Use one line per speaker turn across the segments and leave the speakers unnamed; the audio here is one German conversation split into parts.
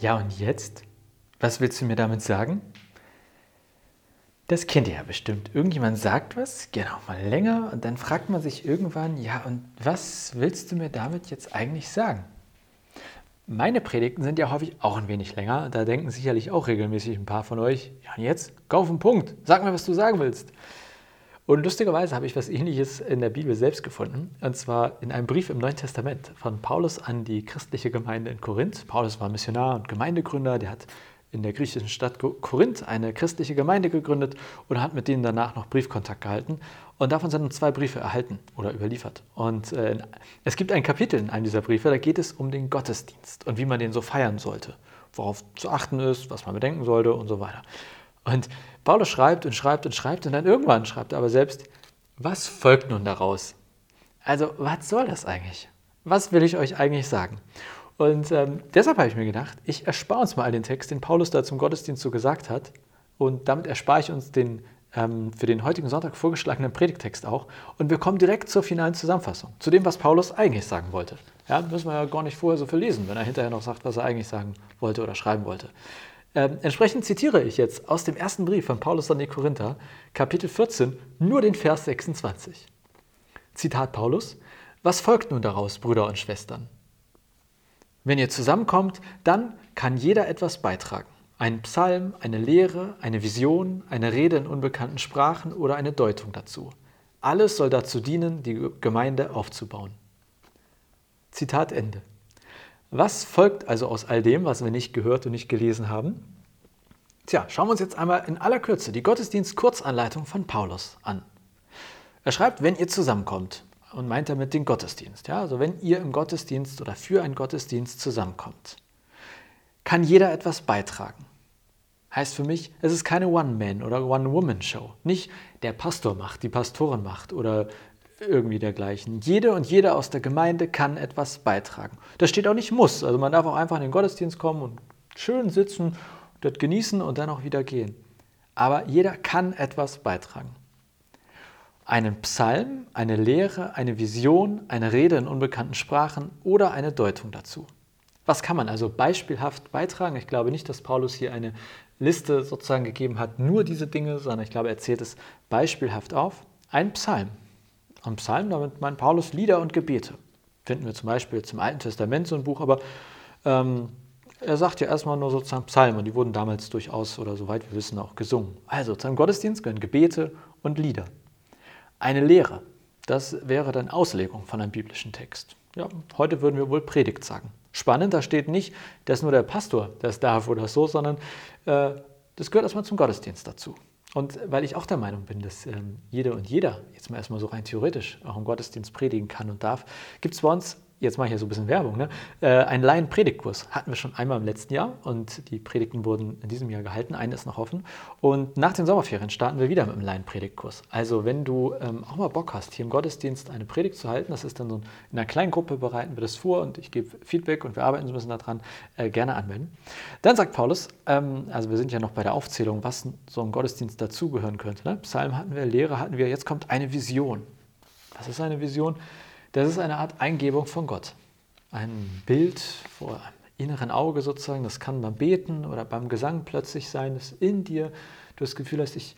Ja, und jetzt? Was willst du mir damit sagen? Das kennt ihr ja bestimmt. Irgendjemand sagt was, genau mal länger, und dann fragt man sich irgendwann, ja, und was willst du mir damit jetzt eigentlich sagen? Meine Predigten sind ja häufig auch ein wenig länger. Da denken sicherlich auch regelmäßig ein paar von euch, ja, und jetzt? Geh auf den Punkt. Sag mir, was du sagen willst. Und lustigerweise habe ich was Ähnliches in der Bibel selbst gefunden. Und zwar in einem Brief im Neuen Testament von Paulus an die christliche Gemeinde in Korinth. Paulus war Missionar und Gemeindegründer. Der hat in der griechischen Stadt Korinth eine christliche Gemeinde gegründet und hat mit denen danach noch Briefkontakt gehalten. Und davon sind zwei Briefe erhalten oder überliefert. Und äh, es gibt ein Kapitel in einem dieser Briefe, da geht es um den Gottesdienst und wie man den so feiern sollte, worauf zu achten ist, was man bedenken sollte und so weiter. Und Paulus schreibt und schreibt und schreibt und dann irgendwann schreibt er aber selbst, was folgt nun daraus? Also, was soll das eigentlich? Was will ich euch eigentlich sagen? Und ähm, deshalb habe ich mir gedacht, ich erspare uns mal den Text, den Paulus da zum Gottesdienst so gesagt hat. Und damit erspare ich uns den ähm, für den heutigen Sonntag vorgeschlagenen Predigtext auch. Und wir kommen direkt zur finalen Zusammenfassung, zu dem, was Paulus eigentlich sagen wollte. Ja, müssen wir ja gar nicht vorher so viel lesen, wenn er hinterher noch sagt, was er eigentlich sagen wollte oder schreiben wollte. Ähm, entsprechend zitiere ich jetzt aus dem ersten Brief von Paulus an die Korinther, Kapitel 14, nur den Vers 26. Zitat Paulus: Was folgt nun daraus, Brüder und Schwestern? Wenn ihr zusammenkommt, dann kann jeder etwas beitragen. Ein Psalm, eine Lehre, eine Vision, eine Rede in unbekannten Sprachen oder eine Deutung dazu. Alles soll dazu dienen, die Gemeinde aufzubauen. Zitat Ende. Was folgt also aus all dem, was wir nicht gehört und nicht gelesen haben? Tja, schauen wir uns jetzt einmal in aller Kürze die Gottesdienst-Kurzanleitung von Paulus an. Er schreibt, wenn ihr zusammenkommt, und meint damit den Gottesdienst. Ja? Also wenn ihr im Gottesdienst oder für einen Gottesdienst zusammenkommt, kann jeder etwas beitragen. Heißt für mich, es ist keine One-Man- oder One-Woman-Show. Nicht der Pastor macht, die Pastorin macht oder irgendwie dergleichen. Jede und jeder aus der Gemeinde kann etwas beitragen. Das steht auch nicht muss. Also man darf auch einfach in den Gottesdienst kommen und schön sitzen, dort genießen und dann auch wieder gehen. Aber jeder kann etwas beitragen. Einen Psalm, eine Lehre, eine Vision, eine Rede in unbekannten Sprachen oder eine Deutung dazu. Was kann man also beispielhaft beitragen? Ich glaube nicht, dass Paulus hier eine Liste sozusagen gegeben hat, nur diese Dinge, sondern ich glaube, er zählt es beispielhaft auf. Ein Psalm, am Psalm, damit meint Paulus Lieder und Gebete. Finden wir zum Beispiel zum Alten Testament so ein Buch, aber ähm, er sagt ja erstmal nur sozusagen Psalmen, und die wurden damals durchaus oder soweit wir wissen auch gesungen. Also zu einem Gottesdienst gehören Gebete und Lieder. Eine Lehre, das wäre dann Auslegung von einem biblischen Text. Ja, heute würden wir wohl Predigt sagen. Spannend, da steht nicht, dass nur der Pastor das darf oder so, sondern äh, das gehört erstmal zum Gottesdienst dazu. Und weil ich auch der Meinung bin, dass ähm, jede und jeder, jetzt mal erstmal so rein theoretisch, auch im Gottesdienst predigen kann und darf, gibt es bei uns jetzt mache ich hier so ein bisschen Werbung, ne? äh, einen Laien-Predigtkurs hatten wir schon einmal im letzten Jahr und die Predigten wurden in diesem Jahr gehalten, eine ist noch offen. Und nach den Sommerferien starten wir wieder mit einem Laien-Predigtkurs. Also wenn du ähm, auch mal Bock hast, hier im Gottesdienst eine Predigt zu halten, das ist dann so in einer kleinen Gruppe, bereiten wir das vor und ich gebe Feedback und wir arbeiten so ein bisschen daran, äh, gerne anwenden. Dann sagt Paulus, ähm, also wir sind ja noch bei der Aufzählung, was so ein Gottesdienst dazugehören könnte. Ne? Psalm hatten wir, Lehre hatten wir, jetzt kommt eine Vision. Was ist eine Vision? Das ist eine Art Eingebung von Gott. Ein Bild vor einem inneren Auge sozusagen, das kann beim Beten oder beim Gesang plötzlich sein, dass in dir du das Gefühl hast, ich,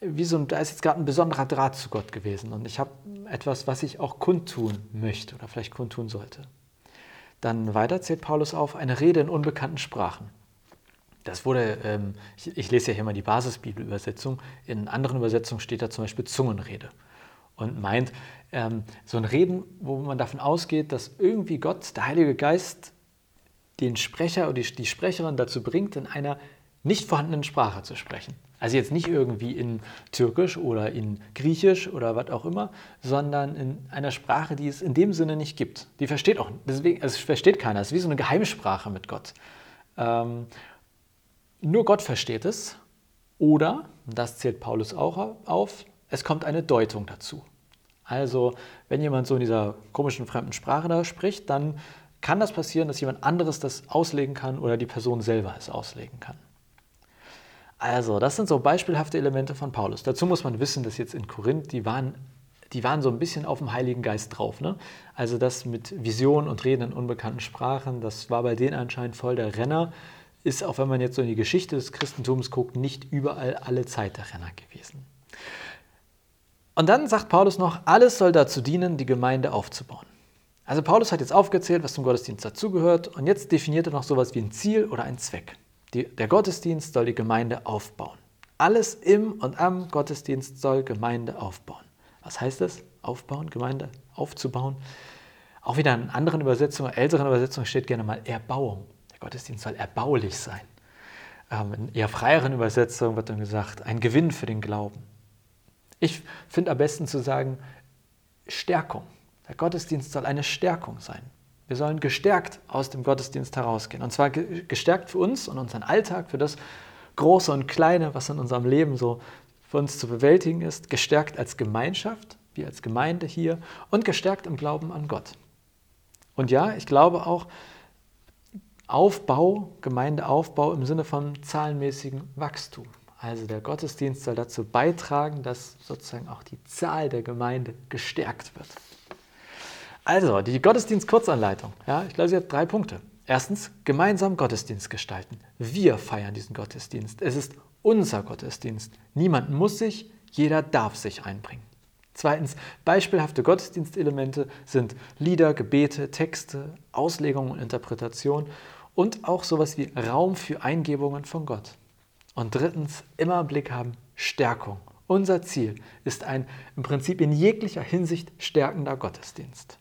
wie so, da ist jetzt gerade ein besonderer Draht zu Gott gewesen und ich habe etwas, was ich auch kundtun möchte oder vielleicht kundtun sollte. Dann weiter zählt Paulus auf eine Rede in unbekannten Sprachen. Das wurde, ähm, ich, lese ja hier mal die Basisbibelübersetzung, in anderen Übersetzungen steht da zum Beispiel Zungenrede und meint, ähm, so ein Reden, wo man davon ausgeht, dass irgendwie Gott, der Heilige Geist, den Sprecher oder die, Sprecherin dazu bringt, in einer nicht vorhandenen Sprache zu sprechen. Also jetzt nicht irgendwie in Türkisch oder in Griechisch oder was auch immer, sondern in einer Sprache, die es in dem Sinne nicht gibt. Die versteht auch, deswegen, also versteht keiner. Es ist wie so eine Geheimsprache mit Gott. Ähm, nur Gott versteht es. Oder, das zählt Paulus auch auf, es kommt eine Deutung dazu. Also, wenn jemand so in dieser komischen fremden Sprache da spricht, dann kann das passieren, dass jemand anderes das auslegen kann oder die Person selber es auslegen kann. Also, das sind so beispielhafte Elemente von Paulus. Dazu muss man wissen, dass jetzt in Korinth, die waren die waren so ein bisschen auf dem Heiligen Geist drauf. Ne? Also das mit Visionen und Reden in unbekannten Sprachen, das war bei denen anscheinend voll der Renner. Ist, auch wenn man jetzt so in die Geschichte des Christentums guckt, nicht überall alle Zeit der Renner gewesen. Und dann sagt Paulus noch, alles soll dazu dienen, die Gemeinde aufzubauen. Also Paulus hat jetzt aufgezählt, was zum Gottesdienst dazugehört und jetzt definiert er noch sowas wie ein Ziel oder ein Zweck. Die, der Gottesdienst soll die Gemeinde aufbauen. Alles im und am Gottesdienst soll Gemeinde aufbauen. Was heißt das? Aufbauen, Gemeinde aufzubauen. Auch wieder in anderen Übersetzungen, älteren Übersetzungen steht gerne mal Erbauung. Der Gottesdienst soll erbaulich sein. Ähm, in eher freieren Übersetzungen wird dann gesagt, ein Gewinn für den Glauben. Ich finde am besten zu sagen, Stärkung. Der Gottesdienst soll eine Stärkung sein. Wir sollen gestärkt aus dem Gottesdienst herausgehen. Und zwar gestärkt für uns und unseren Alltag, für das Große und Kleine, was in unserem Leben so für uns zu bewältigen ist, gestärkt als Gemeinschaft, wir als Gemeinde hier und gestärkt im Glauben an Gott. Und ja, ich glaube auch, Aufbau, Gemeindeaufbau im Sinne von zahlenmäßigem Wachstum. Also der Gottesdienst soll dazu beitragen, dass sozusagen auch die Zahl der Gemeinde gestärkt wird. Also, die Gottesdienst-Kurzanleitung. Ja, ich glaube, sie hat drei Punkte. Erstens, gemeinsam Gottesdienst gestalten. Wir feiern diesen Gottesdienst. Es ist unser Gottesdienst. Niemand muss sich, jeder darf sich einbringen. Zweitens, beispielhafte Gottesdienstelemente sind Lieder, Gebete, Texte, Auslegung und Interpretation und auch sowas wie Raum für Eingebungen von Gott. Und drittens, immer im Blick haben Stärkung. Unser Ziel ist ein im Prinzip in jeglicher Hinsicht stärkender Gottesdienst.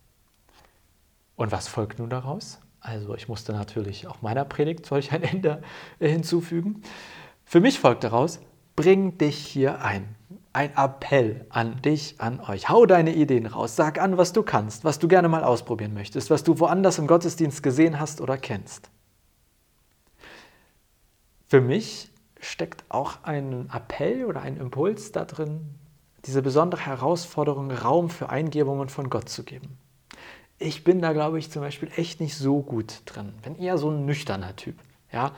Und was folgt nun daraus? Also ich musste natürlich auch meiner Predigt solch ein Ende hinzufügen. Für mich folgt daraus, bring dich hier ein. Ein Appell an dich, an euch. Hau deine Ideen raus. Sag an, was du kannst, was du gerne mal ausprobieren möchtest, was du woanders im Gottesdienst gesehen hast oder kennst. Für mich steckt auch ein Appell oder ein Impuls da drin, diese besondere Herausforderung, Raum für Eingebungen von Gott zu geben. Ich bin da, glaube ich, zum Beispiel echt nicht so gut drin. Bin eher so ein nüchterner Typ. Ja,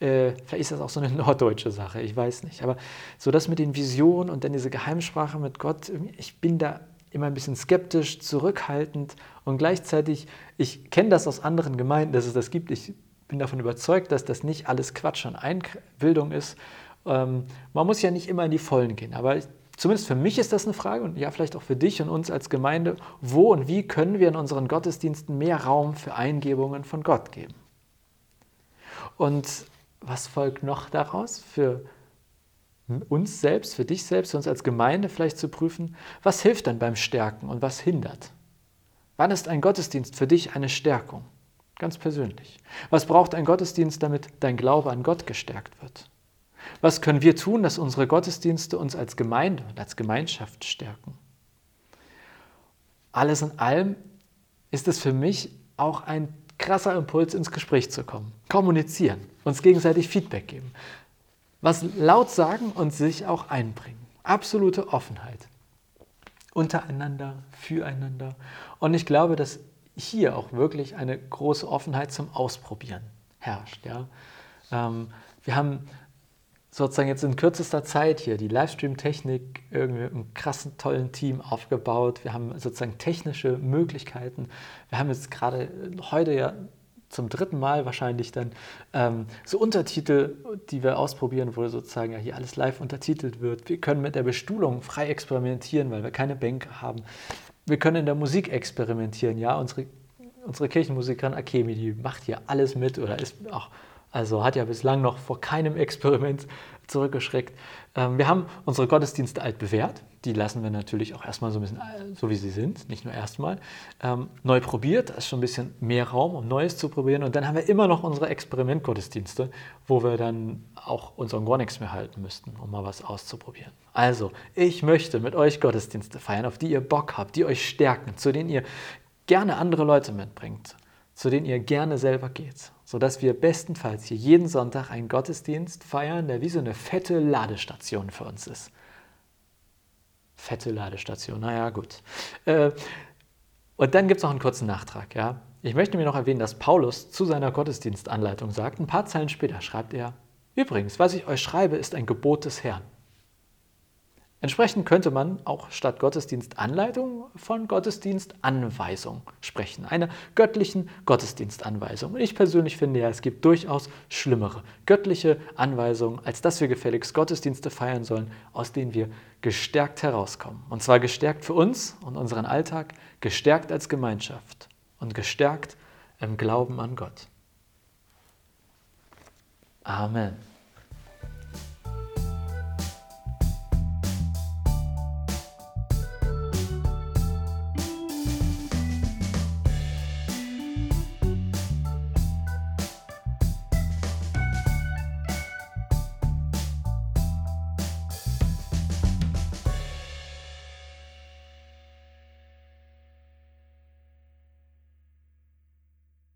äh, vielleicht ist das auch so eine norddeutsche Sache, ich weiß nicht. Aber so das mit den Visionen und dann diese Geheimsprache mit Gott, ich bin da immer ein bisschen skeptisch, zurückhaltend und gleichzeitig, ich kenne das aus anderen Gemeinden, dass es das gibt. Ich bin davon überzeugt, dass das nicht alles Quatsch und Einbildung ist. Ähm, man muss ja nicht immer in die Vollen gehen, aber ich, zumindest für mich ist das eine Frage und ja, vielleicht auch für dich und uns als Gemeinde, wo und wie können wir in unseren Gottesdiensten mehr Raum für Eingebungen von Gott geben? Und was folgt noch daraus für uns selbst, für dich selbst, für uns als Gemeinde vielleicht zu prüfen, was hilft dann beim Stärken und was hindert? Wann ist ein Gottesdienst für dich eine Stärkung? Ganz persönlich. Was braucht ein Gottesdienst, damit dein Glaube an Gott gestärkt wird? Was können wir tun, dass unsere Gottesdienste uns als Gemeinde und als Gemeinschaft stärken? Alles in allem ist es für mich auch ein krasser Impuls, ins Gespräch zu kommen. Kommunizieren, uns gegenseitig Feedback geben. Was laut sagen und sich auch einbringen. Absolute Offenheit. Untereinander, füreinander. Und ich glaube, dass hier auch wirklich eine große Offenheit zum Ausprobieren herrscht. Ja? Ähm, wir haben sozusagen jetzt in kürzester Zeit hier die Livestream-Technik irgendwie mit einem krassen, tollen Team aufgebaut. Wir haben sozusagen technische Möglichkeiten. Wir haben jetzt gerade heute ja zum dritten Mal wahrscheinlich dann ähm, so Untertitel, die wir ausprobieren, wo sozusagen ja hier alles live untertitelt wird. Wir können mit der Bestuhlung frei experimentieren, weil wir keine Bänke haben. Wir können in der Musik experimentieren. Ja, unsere, unsere Kirchenmusikerin Akemi, die macht hier alles mit oder ist auch also hat ja bislang noch vor keinem Experiment zurückgeschreckt. Ähm, wir haben unsere Gottesdienste alt bewährt. Die lassen wir natürlich auch erstmal so ein bisschen äh, so, wie sie sind, nicht nur erstmal. Ähm, neu probiert, da ist schon ein bisschen mehr Raum, um Neues zu probieren. Und dann haben wir immer noch unsere Experimentgottesdienste, wo wir dann auch unseren Gornex mehr halten müssten, um mal was auszuprobieren. Also, ich möchte mit euch Gottesdienste feiern, auf die ihr Bock habt, die euch stärken, zu denen ihr gerne andere Leute mitbringt, zu denen ihr gerne selber geht sodass wir bestenfalls hier jeden Sonntag einen Gottesdienst feiern, der wie so eine fette Ladestation für uns ist. Fette Ladestation, naja, gut. Äh, und dann gibt es noch einen kurzen Nachtrag. Ja? Ich möchte mir noch erwähnen, dass Paulus zu seiner Gottesdienstanleitung sagt, ein paar Zeilen später schreibt er, übrigens, was ich euch schreibe, ist ein Gebot des Herrn. Entsprechend könnte man auch statt Gottesdienstanleitung von Gottesdienstanweisung sprechen, einer göttlichen Gottesdienstanweisung. Und ich persönlich finde ja, es gibt durchaus schlimmere göttliche Anweisungen, als dass wir gefälligst Gottesdienste feiern sollen, aus denen wir gestärkt herauskommen. Und zwar gestärkt für uns und unseren Alltag, gestärkt als Gemeinschaft und gestärkt im Glauben an Gott. Amen.